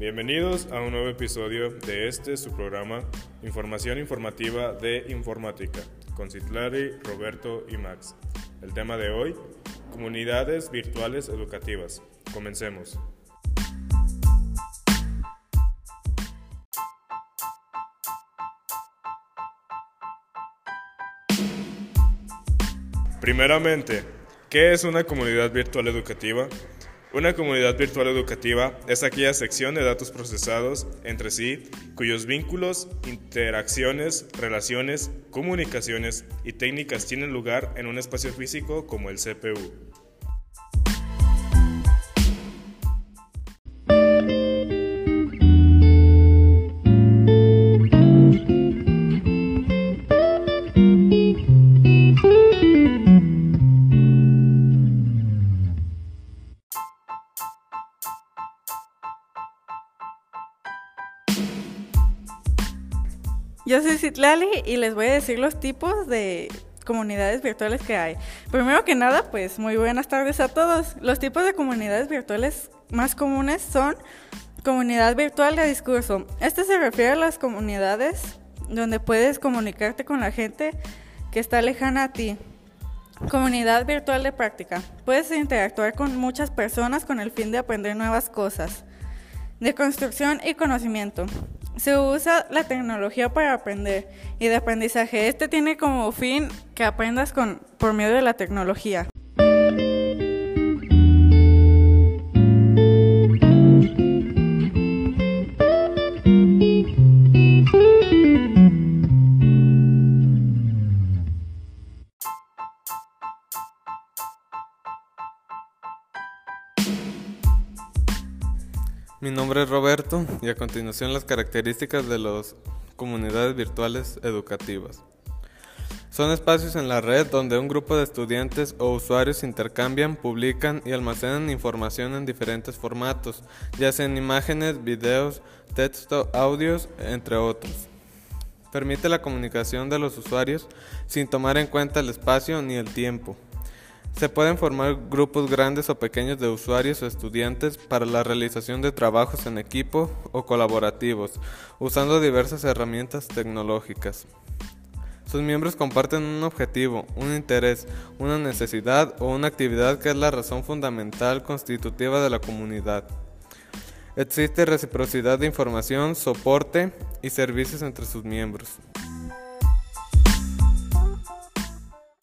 Bienvenidos a un nuevo episodio de este su programa Información Informativa de Informática con Citlari, Roberto y Max. El tema de hoy, comunidades virtuales educativas. Comencemos. Primeramente, ¿qué es una comunidad virtual educativa? Una comunidad virtual educativa es aquella sección de datos procesados entre sí cuyos vínculos, interacciones, relaciones, comunicaciones y técnicas tienen lugar en un espacio físico como el CPU. Yo soy Citlali y les voy a decir los tipos de comunidades virtuales que hay. Primero que nada, pues muy buenas tardes a todos. Los tipos de comunidades virtuales más comunes son comunidad virtual de discurso. Este se refiere a las comunidades donde puedes comunicarte con la gente que está lejana a ti. Comunidad virtual de práctica. Puedes interactuar con muchas personas con el fin de aprender nuevas cosas. De construcción y conocimiento. Se usa la tecnología para aprender y de aprendizaje. Este tiene como fin que aprendas con, por medio de la tecnología. Mi nombre es Roberto y a continuación las características de las comunidades virtuales educativas. Son espacios en la red donde un grupo de estudiantes o usuarios intercambian, publican y almacenan información en diferentes formatos, ya sean imágenes, videos, texto, audios, entre otros. Permite la comunicación de los usuarios sin tomar en cuenta el espacio ni el tiempo. Se pueden formar grupos grandes o pequeños de usuarios o estudiantes para la realización de trabajos en equipo o colaborativos, usando diversas herramientas tecnológicas. Sus miembros comparten un objetivo, un interés, una necesidad o una actividad que es la razón fundamental constitutiva de la comunidad. Existe reciprocidad de información, soporte y servicios entre sus miembros.